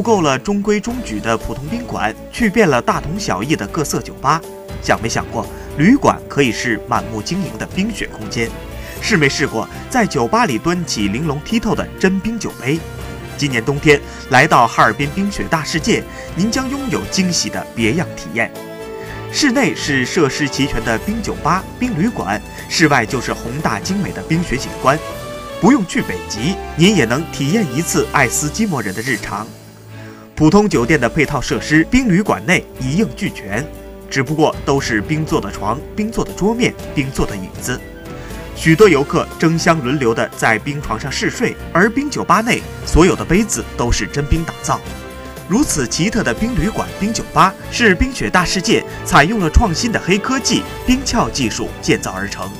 复购了中规中矩的普通宾馆，去遍了大同小异的各色酒吧。想没想过，旅馆可以是满目晶莹的冰雪空间？试没试过在酒吧里端起玲珑剔透的真冰酒杯？今年冬天来到哈尔滨冰雪大世界，您将拥有惊喜的别样体验。室内是设施齐全的冰酒吧、冰旅馆，室外就是宏大精美的冰雪景观。不用去北极，您也能体验一次爱斯基摩人的日常。普通酒店的配套设施，冰旅馆内一应俱全，只不过都是冰做的床、冰做的桌面、冰做的椅子。许多游客争相轮流的在冰床上试睡，而冰酒吧内所有的杯子都是真冰打造。如此奇特的冰旅馆、冰酒吧，是冰雪大世界采用了创新的黑科技冰壳技术建造而成。